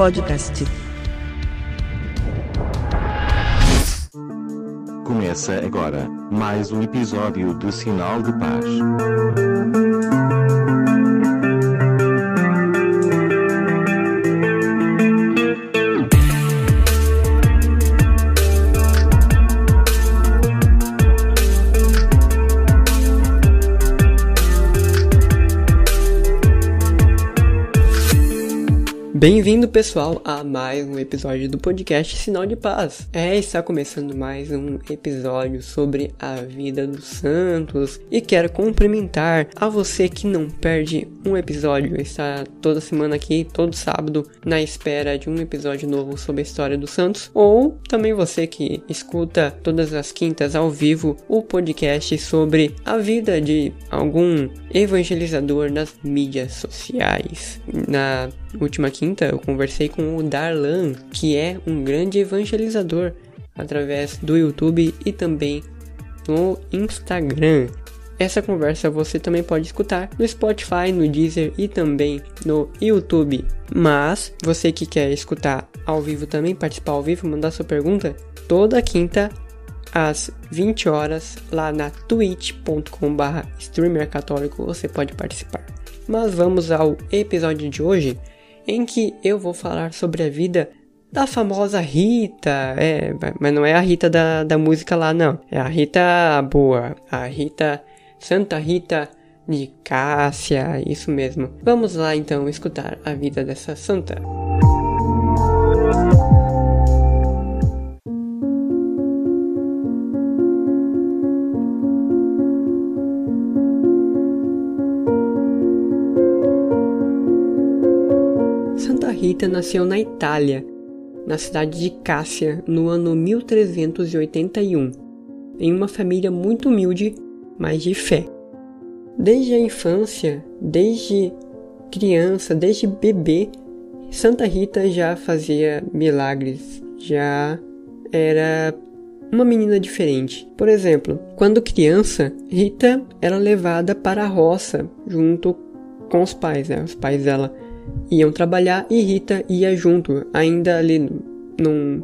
Podcast. Começa agora mais um episódio do Sinal de Paz. Bem-vindo, pessoal, a mais um episódio do podcast Sinal de Paz. É, está começando mais um episódio sobre a vida dos santos e quero cumprimentar a você que não perde um episódio. Está toda semana aqui, todo sábado, na espera de um episódio novo sobre a história dos santos, ou também você que escuta todas as quintas ao vivo o podcast sobre a vida de algum evangelizador nas mídias sociais. Na última quinta eu conversei com o Darlan, que é um grande evangelizador através do YouTube e também no Instagram. Essa conversa você também pode escutar no Spotify, no Deezer e também no YouTube. Mas você que quer escutar ao vivo também, participar ao vivo, mandar sua pergunta, toda quinta às 20 horas lá na twitch.com/streamercatólico você pode participar. Mas vamos ao episódio de hoje em que eu vou falar sobre a vida da famosa Rita. É, mas não é a Rita da, da música lá, não. É a Rita boa, a Rita, Santa Rita de Cássia, isso mesmo. Vamos lá então escutar a vida dessa santa. Rita nasceu na Itália, na cidade de Cássia, no ano 1381, em uma família muito humilde, mas de fé. Desde a infância, desde criança, desde bebê, Santa Rita já fazia milagres, já era uma menina diferente. Por exemplo, quando criança, Rita era levada para a roça junto com os pais, né? Os pais dela iam trabalhar e Rita ia junto, ainda ali num,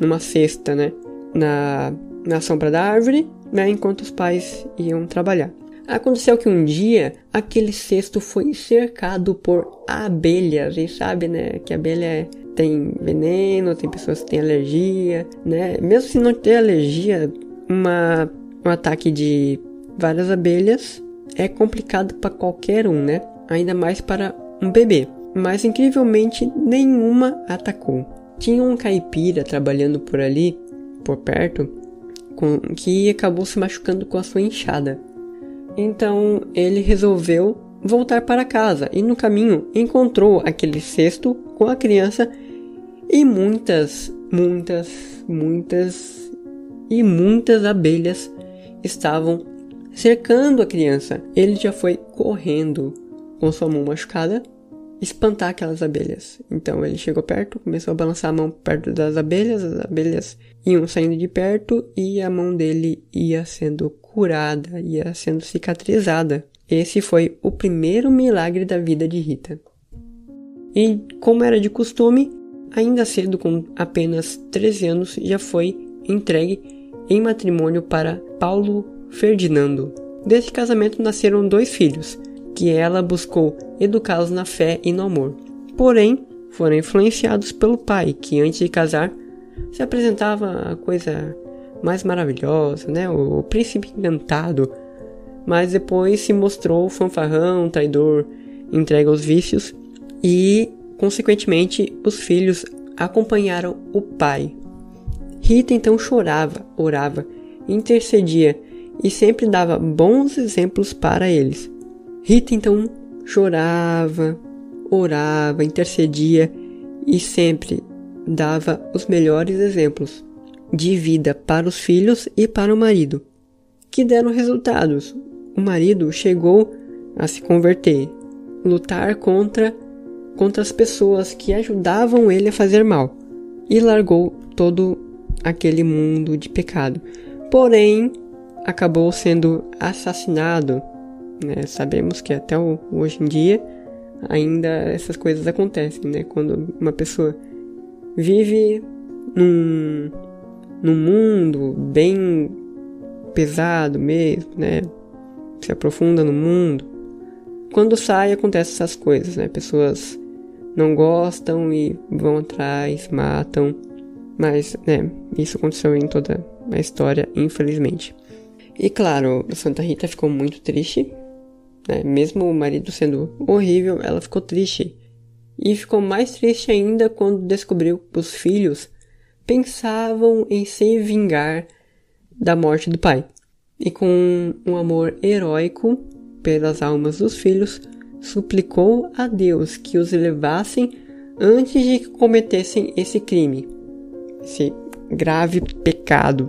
numa cesta, né? Na, na sombra da árvore, né? Enquanto os pais iam trabalhar. Aconteceu que um dia aquele cesto foi cercado por abelhas, e sabe, né? Que abelha tem veneno, tem pessoas que têm alergia, né? Mesmo se não ter alergia, uma, um ataque de várias abelhas é complicado para qualquer um, né? Ainda mais para um bebê mas incrivelmente nenhuma atacou. Tinha um caipira trabalhando por ali, por perto, com, que acabou se machucando com a sua enxada. Então ele resolveu voltar para casa e no caminho encontrou aquele cesto com a criança e muitas, muitas, muitas e muitas abelhas estavam cercando a criança. Ele já foi correndo com sua mão machucada espantar aquelas abelhas. Então ele chegou perto, começou a balançar a mão perto das abelhas, as abelhas iam saindo de perto e a mão dele ia sendo curada, ia sendo cicatrizada. Esse foi o primeiro milagre da vida de Rita. E como era de costume, ainda cedo, com apenas 13 anos, já foi entregue em matrimônio para Paulo Ferdinando. Desse casamento nasceram dois filhos, que ela buscou educá-los na fé e no amor. Porém, foram influenciados pelo pai, que antes de casar se apresentava a coisa mais maravilhosa, né? O príncipe encantado, mas depois se mostrou fanfarrão, traidor, entregue aos vícios e, consequentemente, os filhos acompanharam o pai. Rita então chorava, orava, intercedia e sempre dava bons exemplos para eles. Rita então chorava, orava, intercedia e sempre dava os melhores exemplos de vida para os filhos e para o marido, que deram resultados. O marido chegou a se converter, lutar contra contra as pessoas que ajudavam ele a fazer mal e largou todo aquele mundo de pecado. Porém, acabou sendo assassinado né? Sabemos que até hoje em dia ainda essas coisas acontecem, né? Quando uma pessoa vive num, num mundo bem pesado mesmo, né? Se aprofunda no mundo. Quando sai, acontecem essas coisas, né? Pessoas não gostam e vão atrás, matam. Mas, né, isso aconteceu em toda a história, infelizmente. E claro, Santa Rita ficou muito triste, né? Mesmo o marido sendo horrível, ela ficou triste. E ficou mais triste ainda quando descobriu que os filhos pensavam em se vingar da morte do pai. E com um amor heróico pelas almas dos filhos, suplicou a Deus que os levassem antes de que cometessem esse crime, esse grave pecado.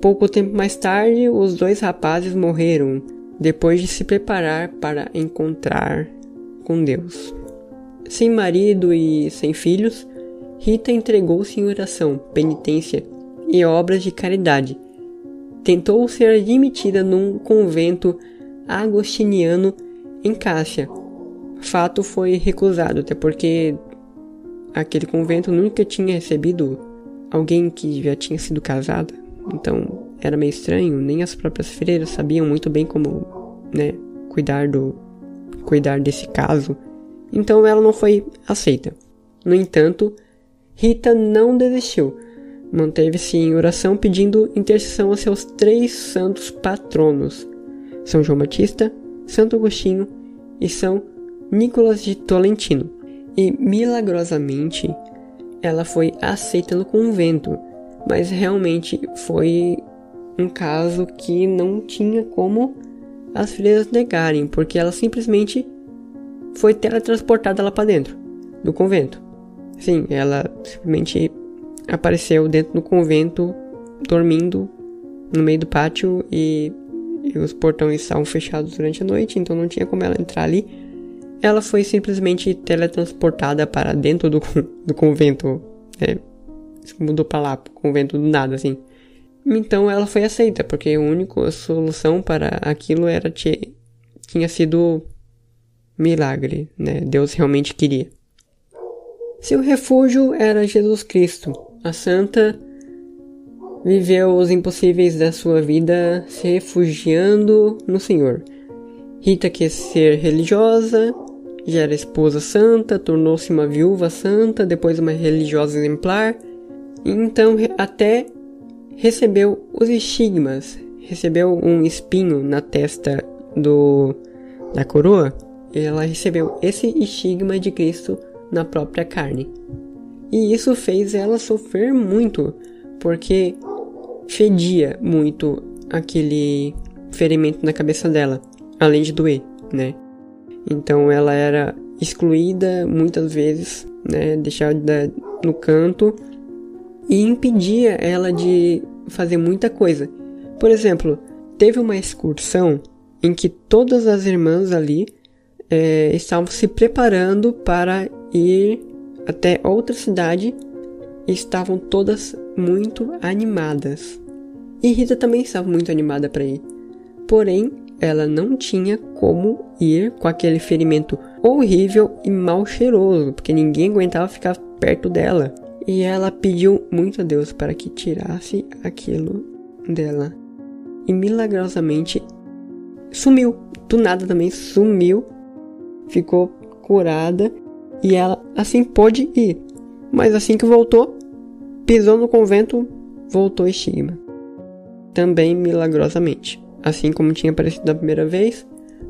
Pouco tempo mais tarde, os dois rapazes morreram depois de se preparar para encontrar com Deus. Sem marido e sem filhos, Rita entregou-se em oração, penitência e obras de caridade. Tentou ser admitida num convento agostiniano em Cássia. Fato foi recusado, até porque aquele convento nunca tinha recebido alguém que já tinha sido casada. Então era meio estranho, nem as próprias freiras sabiam muito bem como, né, cuidar do cuidar desse caso. Então ela não foi aceita. No entanto, Rita não desistiu. Manteve-se em oração pedindo intercessão a seus três santos patronos: São João Batista, Santo Agostinho e São Nicolas de Tolentino. E milagrosamente ela foi aceita no convento, mas realmente foi um caso que não tinha como as freiras negarem, porque ela simplesmente foi teletransportada lá para dentro do convento. Sim, ela simplesmente apareceu dentro do convento, dormindo no meio do pátio e, e os portões estavam fechados durante a noite, então não tinha como ela entrar ali. Ela foi simplesmente teletransportada para dentro do, do convento, né? mudou para lá, pro convento do nada, assim. Então ela foi aceita, porque a única solução para aquilo era que tinha sido milagre, né? Deus realmente queria. Seu refúgio era Jesus Cristo. A santa viveu os impossíveis da sua vida se refugiando no Senhor. Rita quis ser religiosa, já era esposa santa, tornou-se uma viúva santa, depois uma religiosa exemplar, então até recebeu os estigmas, recebeu um espinho na testa do da coroa, ela recebeu esse estigma de Cristo na própria carne. E isso fez ela sofrer muito, porque fedia muito aquele ferimento na cabeça dela, além de doer, né? Então ela era excluída muitas vezes, né, deixada no canto e impedia ela de fazer muita coisa. Por exemplo, teve uma excursão em que todas as irmãs ali é, estavam se preparando para ir até outra cidade e estavam todas muito animadas. E Rita também estava muito animada para ir. Porém, ela não tinha como ir com aquele ferimento horrível e mal cheiroso, porque ninguém aguentava ficar perto dela. E ela pediu muito a Deus para que tirasse aquilo dela. E milagrosamente sumiu. Do nada também sumiu. Ficou curada e ela assim pôde ir. Mas assim que voltou, pisou no convento, voltou estigma. Também milagrosamente. Assim como tinha aparecido da primeira vez,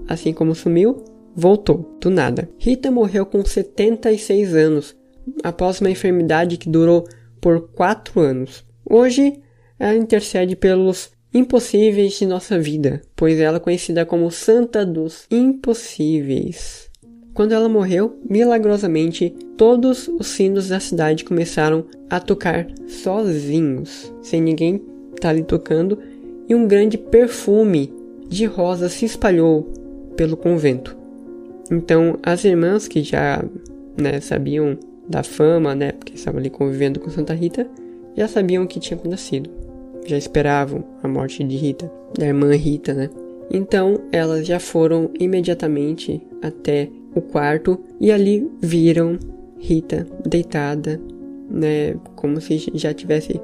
assim como sumiu, voltou, do nada. Rita morreu com 76 anos, após uma enfermidade que durou por 4 anos. Hoje, ela intercede pelos impossíveis de nossa vida, pois ela é conhecida como Santa dos Impossíveis. Quando ela morreu, milagrosamente, todos os sinos da cidade começaram a tocar sozinhos, sem ninguém estar tá ali tocando, e um grande perfume de rosa se espalhou pelo convento. Então, as irmãs que já né, sabiam da fama, né, porque estavam ali convivendo com Santa Rita, já sabiam o que tinha acontecido. Já esperavam a morte de Rita, da irmã Rita, né? Então, elas já foram imediatamente até o quarto e ali viram Rita deitada, né, como se já tivesse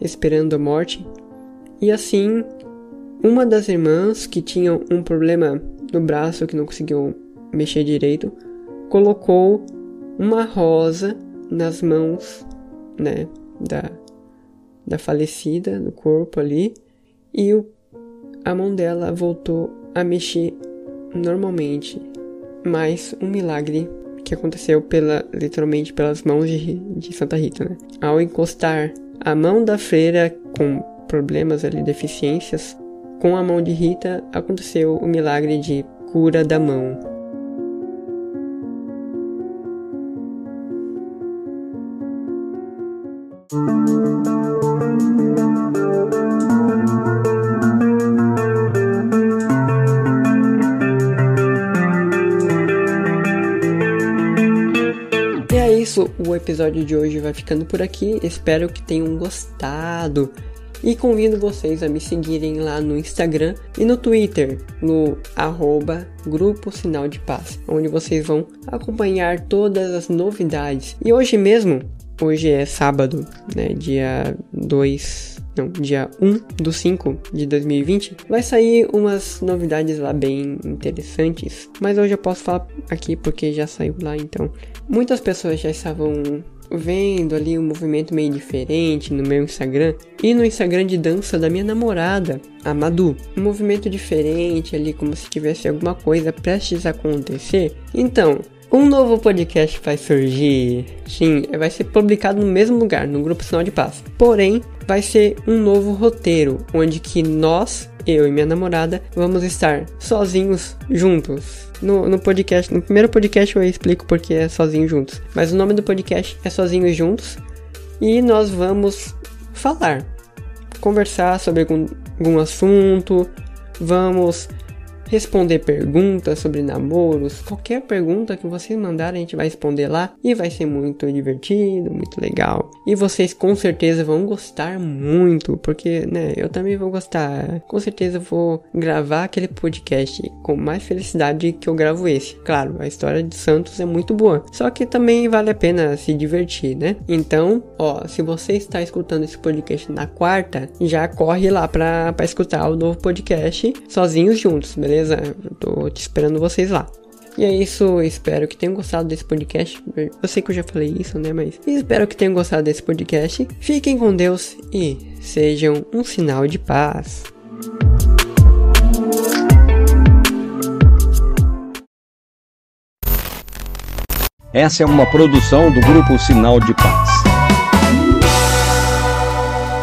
esperando a morte. E assim, uma das irmãs que tinha um problema no braço que não conseguiu mexer direito, colocou uma rosa nas mãos, né, da da falecida, no corpo ali, e o, a mão dela voltou a mexer normalmente. Mas um milagre que aconteceu pela, literalmente pelas mãos de, de Santa Rita, né? Ao encostar a mão da freira com problemas ali, deficiências, com a mão de Rita aconteceu o milagre de cura da mão. Episódio de hoje vai ficando por aqui. Espero que tenham gostado. E convido vocês a me seguirem lá no Instagram e no Twitter, no arroba Grupo Sinal de Paz, onde vocês vão acompanhar todas as novidades. E hoje mesmo, hoje é sábado, né, dia 2 não, dia 1 do 5 de 2020, vai sair umas novidades lá bem interessantes. Mas hoje eu posso falar aqui porque já saiu lá, então. Muitas pessoas já estavam vendo ali um movimento meio diferente no meu Instagram e no Instagram de dança da minha namorada, a Madu. Um movimento diferente ali, como se tivesse alguma coisa prestes a acontecer. Então, um novo podcast vai surgir. Sim, vai ser publicado no mesmo lugar, no grupo Sinal de Paz. Porém, vai ser um novo roteiro, onde que nós, eu e minha namorada, vamos estar sozinhos juntos. No, no podcast, no primeiro podcast eu explico porque é sozinho juntos. Mas o nome do podcast é Sozinhos Juntos. E nós vamos falar, conversar sobre algum, algum assunto, vamos responder perguntas sobre namoros, qualquer pergunta que vocês mandarem a gente vai responder lá e vai ser muito divertido, muito legal. E vocês com certeza vão gostar muito, porque, né, eu também vou gostar. Com certeza vou gravar aquele podcast com mais felicidade que eu gravo esse. Claro, a história de Santos é muito boa, só que também vale a pena se divertir, né? Então, ó, se você está escutando esse podcast na quarta, já corre lá para escutar o novo podcast sozinhos juntos, beleza? Beleza? Eu tô te esperando vocês lá. E é isso, espero que tenham gostado desse podcast. Eu sei que eu já falei isso, né? Mas espero que tenham gostado desse podcast. Fiquem com Deus e sejam um sinal de paz. Essa é uma produção do grupo Sinal de Paz.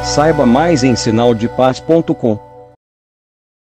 Saiba mais em sinaldepaz.com.